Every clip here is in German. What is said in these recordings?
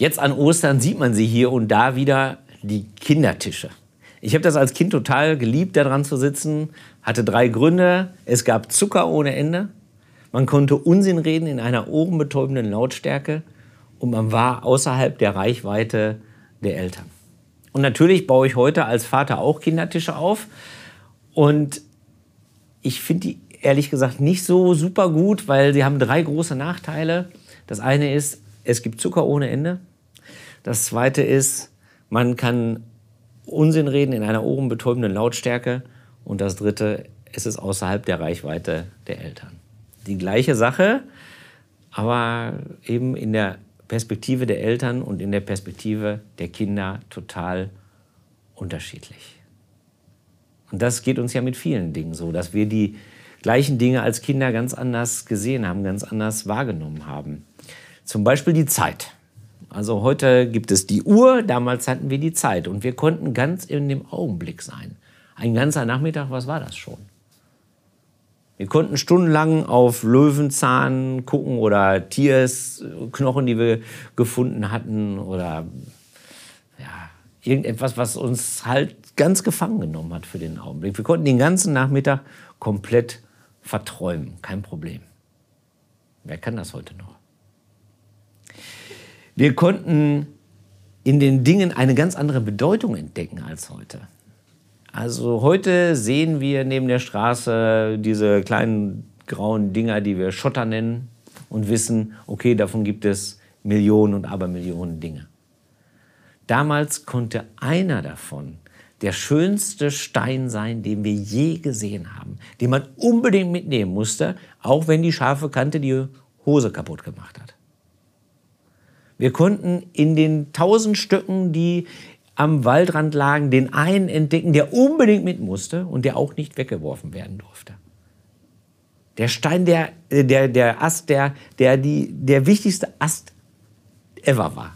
Jetzt an Ostern sieht man sie hier und da wieder, die Kindertische. Ich habe das als Kind total geliebt, da dran zu sitzen. Hatte drei Gründe. Es gab Zucker ohne Ende. Man konnte Unsinn reden in einer ohrenbetäubenden Lautstärke. Und man war außerhalb der Reichweite der Eltern. Und natürlich baue ich heute als Vater auch Kindertische auf. Und ich finde die ehrlich gesagt nicht so super gut, weil sie haben drei große Nachteile. Das eine ist, es gibt Zucker ohne Ende. Das zweite ist, man kann Unsinn reden in einer ohrenbetäubenden Lautstärke. Und das dritte, es ist außerhalb der Reichweite der Eltern. Die gleiche Sache, aber eben in der Perspektive der Eltern und in der Perspektive der Kinder total unterschiedlich. Und das geht uns ja mit vielen Dingen so, dass wir die gleichen Dinge als Kinder ganz anders gesehen haben, ganz anders wahrgenommen haben. Zum Beispiel die Zeit. Also heute gibt es die Uhr, damals hatten wir die Zeit und wir konnten ganz in dem Augenblick sein. Ein ganzer Nachmittag, was war das schon? Wir konnten stundenlang auf Löwenzahn gucken oder Tiersknochen, die wir gefunden hatten oder ja, irgendetwas, was uns halt ganz gefangen genommen hat für den Augenblick. Wir konnten den ganzen Nachmittag komplett verträumen, kein Problem. Wer kann das heute noch? Wir konnten in den Dingen eine ganz andere Bedeutung entdecken als heute. Also heute sehen wir neben der Straße diese kleinen grauen Dinger, die wir Schotter nennen und wissen, okay, davon gibt es Millionen und Abermillionen Dinge. Damals konnte einer davon der schönste Stein sein, den wir je gesehen haben, den man unbedingt mitnehmen musste, auch wenn die scharfe Kante die Hose kaputt gemacht hat. Wir konnten in den tausend Stücken, die am Waldrand lagen, den einen entdecken, der unbedingt mit musste und der auch nicht weggeworfen werden durfte. Der Stein, der, äh, der, der Ast, der, der die, der wichtigste Ast ever war.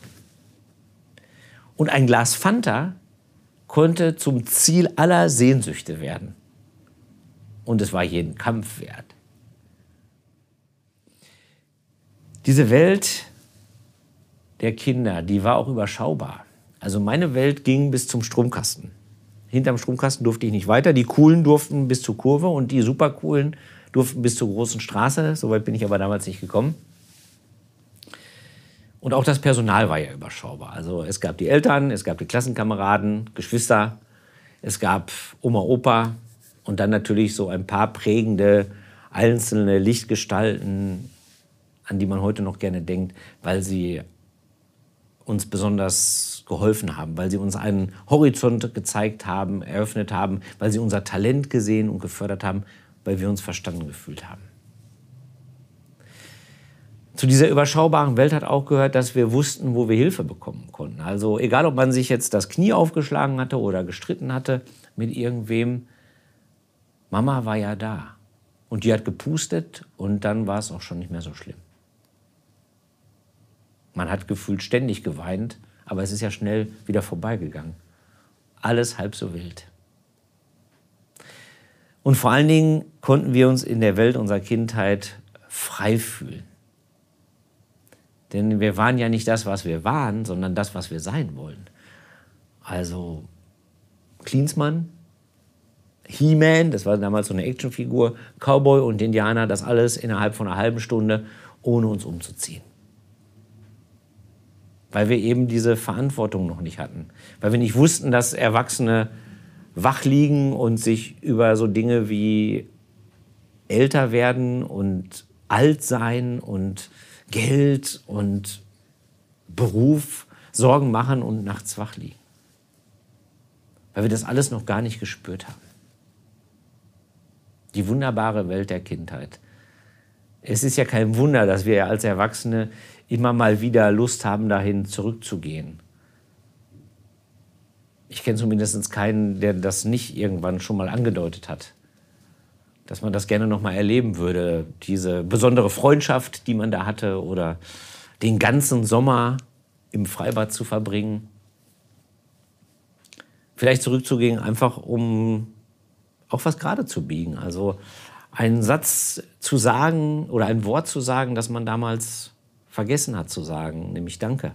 Und ein Glas Fanta konnte zum Ziel aller Sehnsüchte werden. Und es war jeden Kampf wert. Diese Welt der Kinder, die war auch überschaubar. Also meine Welt ging bis zum Stromkasten. Hinterm Stromkasten durfte ich nicht weiter. Die Coolen durften bis zur Kurve und die Supercoolen durften bis zur großen Straße. Soweit bin ich aber damals nicht gekommen. Und auch das Personal war ja überschaubar. Also es gab die Eltern, es gab die Klassenkameraden, Geschwister, es gab Oma, Opa und dann natürlich so ein paar prägende einzelne Lichtgestalten, an die man heute noch gerne denkt, weil sie uns besonders geholfen haben, weil sie uns einen Horizont gezeigt haben, eröffnet haben, weil sie unser Talent gesehen und gefördert haben, weil wir uns verstanden gefühlt haben. Zu dieser überschaubaren Welt hat auch gehört, dass wir wussten, wo wir Hilfe bekommen konnten. Also egal, ob man sich jetzt das Knie aufgeschlagen hatte oder gestritten hatte mit irgendwem, Mama war ja da. Und die hat gepustet und dann war es auch schon nicht mehr so schlimm. Man hat gefühlt ständig geweint, aber es ist ja schnell wieder vorbeigegangen. Alles halb so wild. Und vor allen Dingen konnten wir uns in der Welt unserer Kindheit frei fühlen. Denn wir waren ja nicht das, was wir waren, sondern das, was wir sein wollen. Also Klinsmann, He-Man, das war damals so eine Actionfigur, Cowboy und Indianer, das alles innerhalb von einer halben Stunde, ohne uns umzuziehen weil wir eben diese Verantwortung noch nicht hatten. Weil wir nicht wussten, dass Erwachsene wach liegen und sich über so Dinge wie älter werden und alt sein und Geld und Beruf Sorgen machen und nachts wach liegen. Weil wir das alles noch gar nicht gespürt haben. Die wunderbare Welt der Kindheit. Es ist ja kein Wunder, dass wir als Erwachsene immer mal wieder Lust haben, dahin zurückzugehen. Ich kenne zumindest keinen, der das nicht irgendwann schon mal angedeutet hat. Dass man das gerne noch mal erleben würde. Diese besondere Freundschaft, die man da hatte, oder den ganzen Sommer im Freibad zu verbringen. Vielleicht zurückzugehen, einfach um auch was gerade zu biegen. Also einen Satz zu sagen oder ein Wort zu sagen, das man damals vergessen hat zu sagen, nämlich Danke.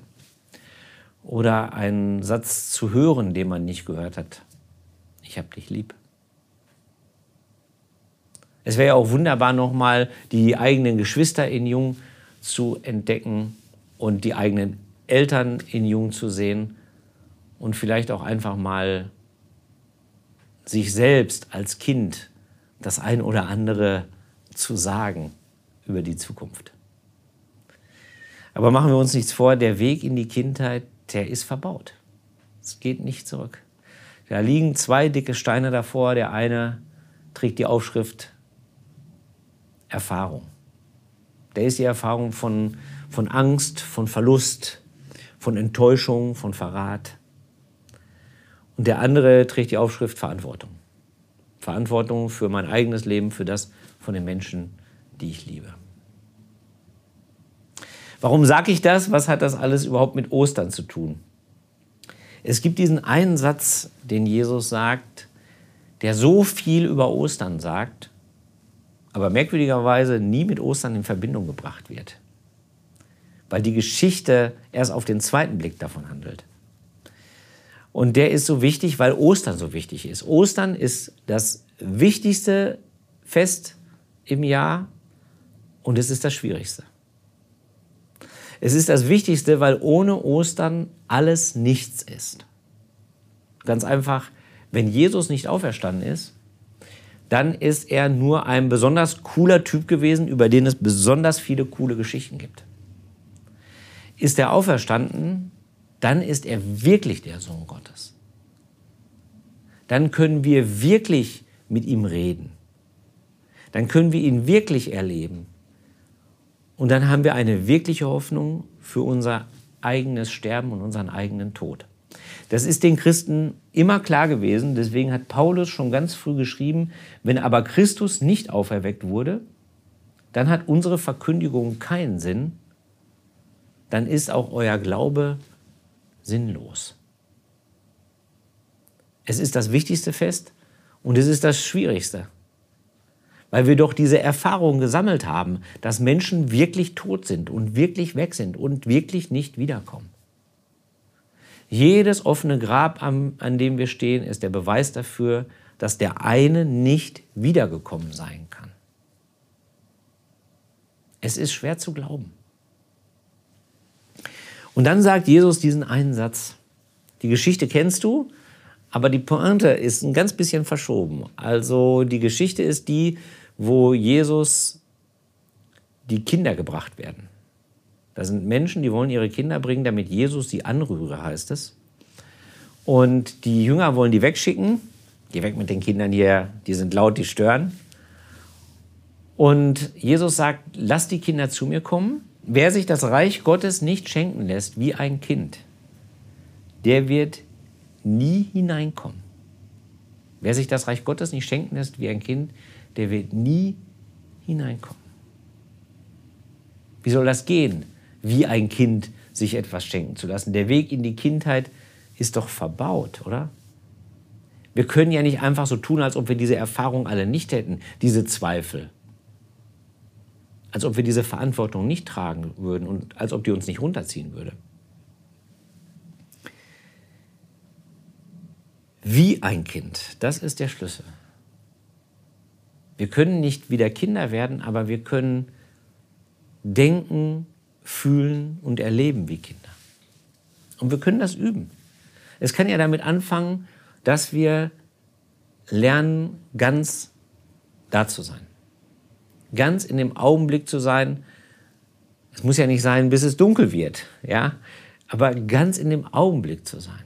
oder einen Satz zu hören, den man nicht gehört hat. Ich habe dich lieb. Es wäre ja auch wunderbar, nochmal die eigenen Geschwister in Jung zu entdecken und die eigenen Eltern in Jung zu sehen und vielleicht auch einfach mal sich selbst als Kind das ein oder andere zu sagen über die Zukunft. Aber machen wir uns nichts vor, der Weg in die Kindheit, der ist verbaut. Es geht nicht zurück. Da liegen zwei dicke Steine davor. Der eine trägt die Aufschrift Erfahrung. Der ist die Erfahrung von, von Angst, von Verlust, von Enttäuschung, von Verrat. Und der andere trägt die Aufschrift Verantwortung. Verantwortung für mein eigenes Leben, für das von den Menschen, die ich liebe. Warum sage ich das? Was hat das alles überhaupt mit Ostern zu tun? Es gibt diesen einen Satz, den Jesus sagt, der so viel über Ostern sagt, aber merkwürdigerweise nie mit Ostern in Verbindung gebracht wird, weil die Geschichte erst auf den zweiten Blick davon handelt. Und der ist so wichtig, weil Ostern so wichtig ist. Ostern ist das wichtigste Fest im Jahr und es ist das schwierigste. Es ist das Wichtigste, weil ohne Ostern alles nichts ist. Ganz einfach, wenn Jesus nicht auferstanden ist, dann ist er nur ein besonders cooler Typ gewesen, über den es besonders viele coole Geschichten gibt. Ist er auferstanden, dann ist er wirklich der Sohn Gottes. Dann können wir wirklich mit ihm reden. Dann können wir ihn wirklich erleben. Und dann haben wir eine wirkliche Hoffnung für unser eigenes Sterben und unseren eigenen Tod. Das ist den Christen immer klar gewesen. Deswegen hat Paulus schon ganz früh geschrieben, wenn aber Christus nicht auferweckt wurde, dann hat unsere Verkündigung keinen Sinn, dann ist auch euer Glaube sinnlos. Es ist das wichtigste Fest und es ist das schwierigste, weil wir doch diese Erfahrung gesammelt haben, dass Menschen wirklich tot sind und wirklich weg sind und wirklich nicht wiederkommen. Jedes offene Grab, an, an dem wir stehen, ist der Beweis dafür, dass der eine nicht wiedergekommen sein kann. Es ist schwer zu glauben. Und dann sagt Jesus diesen einen Satz. Die Geschichte kennst du, aber die Pointe ist ein ganz bisschen verschoben. Also die Geschichte ist die, wo Jesus die Kinder gebracht werden. Da sind Menschen, die wollen ihre Kinder bringen, damit Jesus sie anrühre, heißt es. Und die Jünger wollen die wegschicken. Geh weg mit den Kindern hier, die sind laut, die stören. Und Jesus sagt, lass die Kinder zu mir kommen. Wer sich das Reich Gottes nicht schenken lässt wie ein Kind, der wird nie hineinkommen. Wer sich das Reich Gottes nicht schenken lässt wie ein Kind, der wird nie hineinkommen. Wie soll das gehen? wie ein Kind sich etwas schenken zu lassen. Der Weg in die Kindheit ist doch verbaut, oder? Wir können ja nicht einfach so tun, als ob wir diese Erfahrung alle nicht hätten, diese Zweifel. Als ob wir diese Verantwortung nicht tragen würden und als ob die uns nicht runterziehen würde. Wie ein Kind, das ist der Schlüssel. Wir können nicht wieder Kinder werden, aber wir können denken, fühlen und erleben wie Kinder. Und wir können das üben. Es kann ja damit anfangen, dass wir lernen, ganz da zu sein. Ganz in dem Augenblick zu sein. Es muss ja nicht sein, bis es dunkel wird, ja, aber ganz in dem Augenblick zu sein.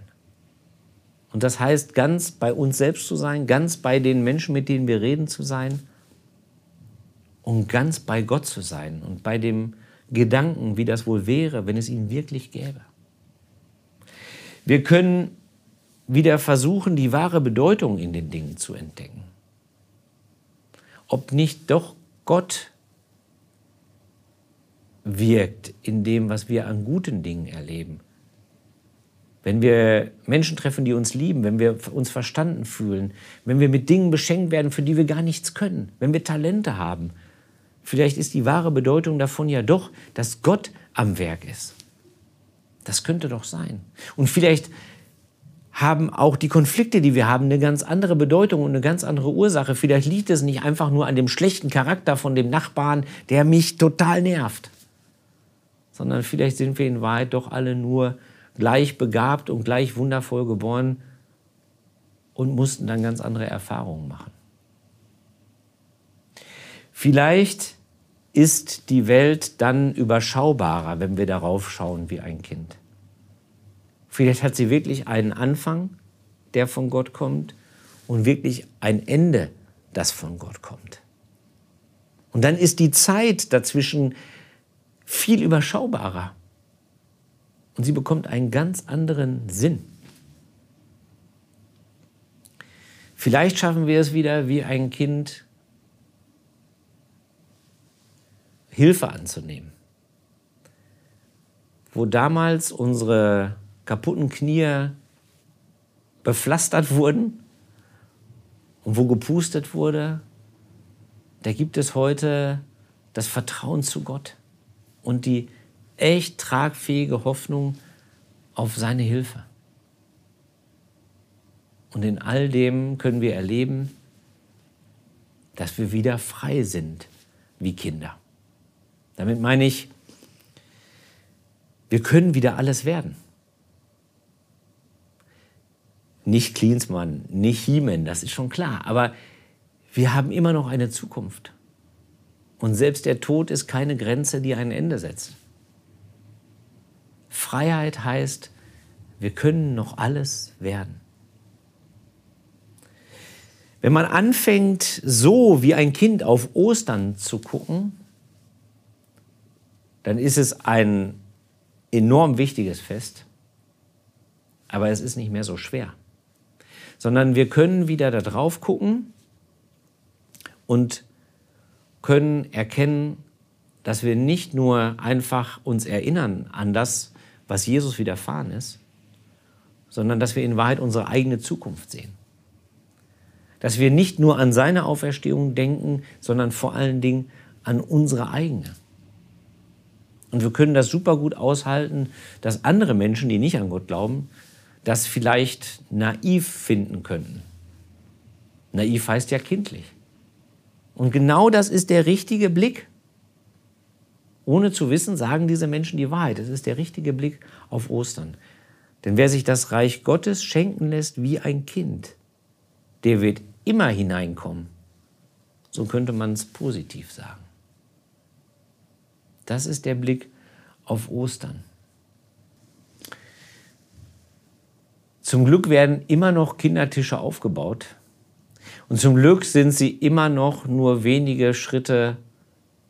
Und das heißt, ganz bei uns selbst zu sein, ganz bei den Menschen, mit denen wir reden, zu sein und ganz bei Gott zu sein und bei dem Gedanken, wie das wohl wäre, wenn es ihn wirklich gäbe. Wir können wieder versuchen, die wahre Bedeutung in den Dingen zu entdecken. Ob nicht doch Gott wirkt in dem, was wir an guten Dingen erleben. Wenn wir Menschen treffen, die uns lieben, wenn wir uns verstanden fühlen, wenn wir mit Dingen beschenkt werden, für die wir gar nichts können, wenn wir Talente haben, Vielleicht ist die wahre Bedeutung davon ja doch, dass Gott am Werk ist. Das könnte doch sein. Und vielleicht haben auch die Konflikte, die wir haben, eine ganz andere Bedeutung und eine ganz andere Ursache. Vielleicht liegt es nicht einfach nur an dem schlechten Charakter von dem Nachbarn, der mich total nervt, sondern vielleicht sind wir in Wahrheit doch alle nur gleich begabt und gleich wundervoll geboren und mussten dann ganz andere Erfahrungen machen. Vielleicht ist die Welt dann überschaubarer, wenn wir darauf schauen wie ein Kind. Vielleicht hat sie wirklich einen Anfang, der von Gott kommt, und wirklich ein Ende, das von Gott kommt. Und dann ist die Zeit dazwischen viel überschaubarer. Und sie bekommt einen ganz anderen Sinn. Vielleicht schaffen wir es wieder, wie ein Kind Hilfe anzunehmen. Wo damals unsere kaputten Knie bepflastert wurden und wo gepustet wurde, da gibt es heute das Vertrauen zu Gott und die echt tragfähige Hoffnung auf seine Hilfe. Und in all dem können wir erleben, dass wir wieder frei sind wie Kinder. Damit meine ich, wir können wieder alles werden. Nicht Klinsmann, nicht Hiemen, das ist schon klar. Aber wir haben immer noch eine Zukunft. Und selbst der Tod ist keine Grenze, die ein Ende setzt. Freiheit heißt, wir können noch alles werden. Wenn man anfängt, so wie ein Kind auf Ostern zu gucken, dann ist es ein enorm wichtiges Fest, aber es ist nicht mehr so schwer sondern wir können wieder da drauf gucken und können erkennen, dass wir nicht nur einfach uns erinnern an das, was Jesus widerfahren ist, sondern dass wir in Wahrheit unsere eigene Zukunft sehen. Dass wir nicht nur an seine Auferstehung denken, sondern vor allen Dingen an unsere eigene. Und wir können das super gut aushalten, dass andere Menschen, die nicht an Gott glauben, das vielleicht naiv finden könnten. Naiv heißt ja kindlich. Und genau das ist der richtige Blick. Ohne zu wissen, sagen diese Menschen die Wahrheit. Es ist der richtige Blick auf Ostern. Denn wer sich das Reich Gottes schenken lässt wie ein Kind, der wird immer hineinkommen. So könnte man es positiv sagen. Das ist der Blick auf Ostern. Zum Glück werden immer noch Kindertische aufgebaut. Und zum Glück sind sie immer noch nur wenige Schritte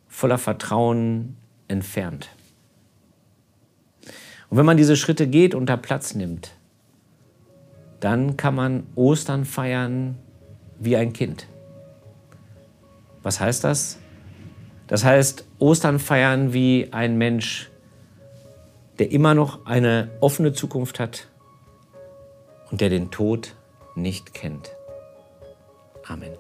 voller Vertrauen entfernt. Und wenn man diese Schritte geht und da Platz nimmt, dann kann man Ostern feiern wie ein Kind. Was heißt das? Das heißt, Ostern feiern wie ein Mensch, der immer noch eine offene Zukunft hat und der den Tod nicht kennt. Amen.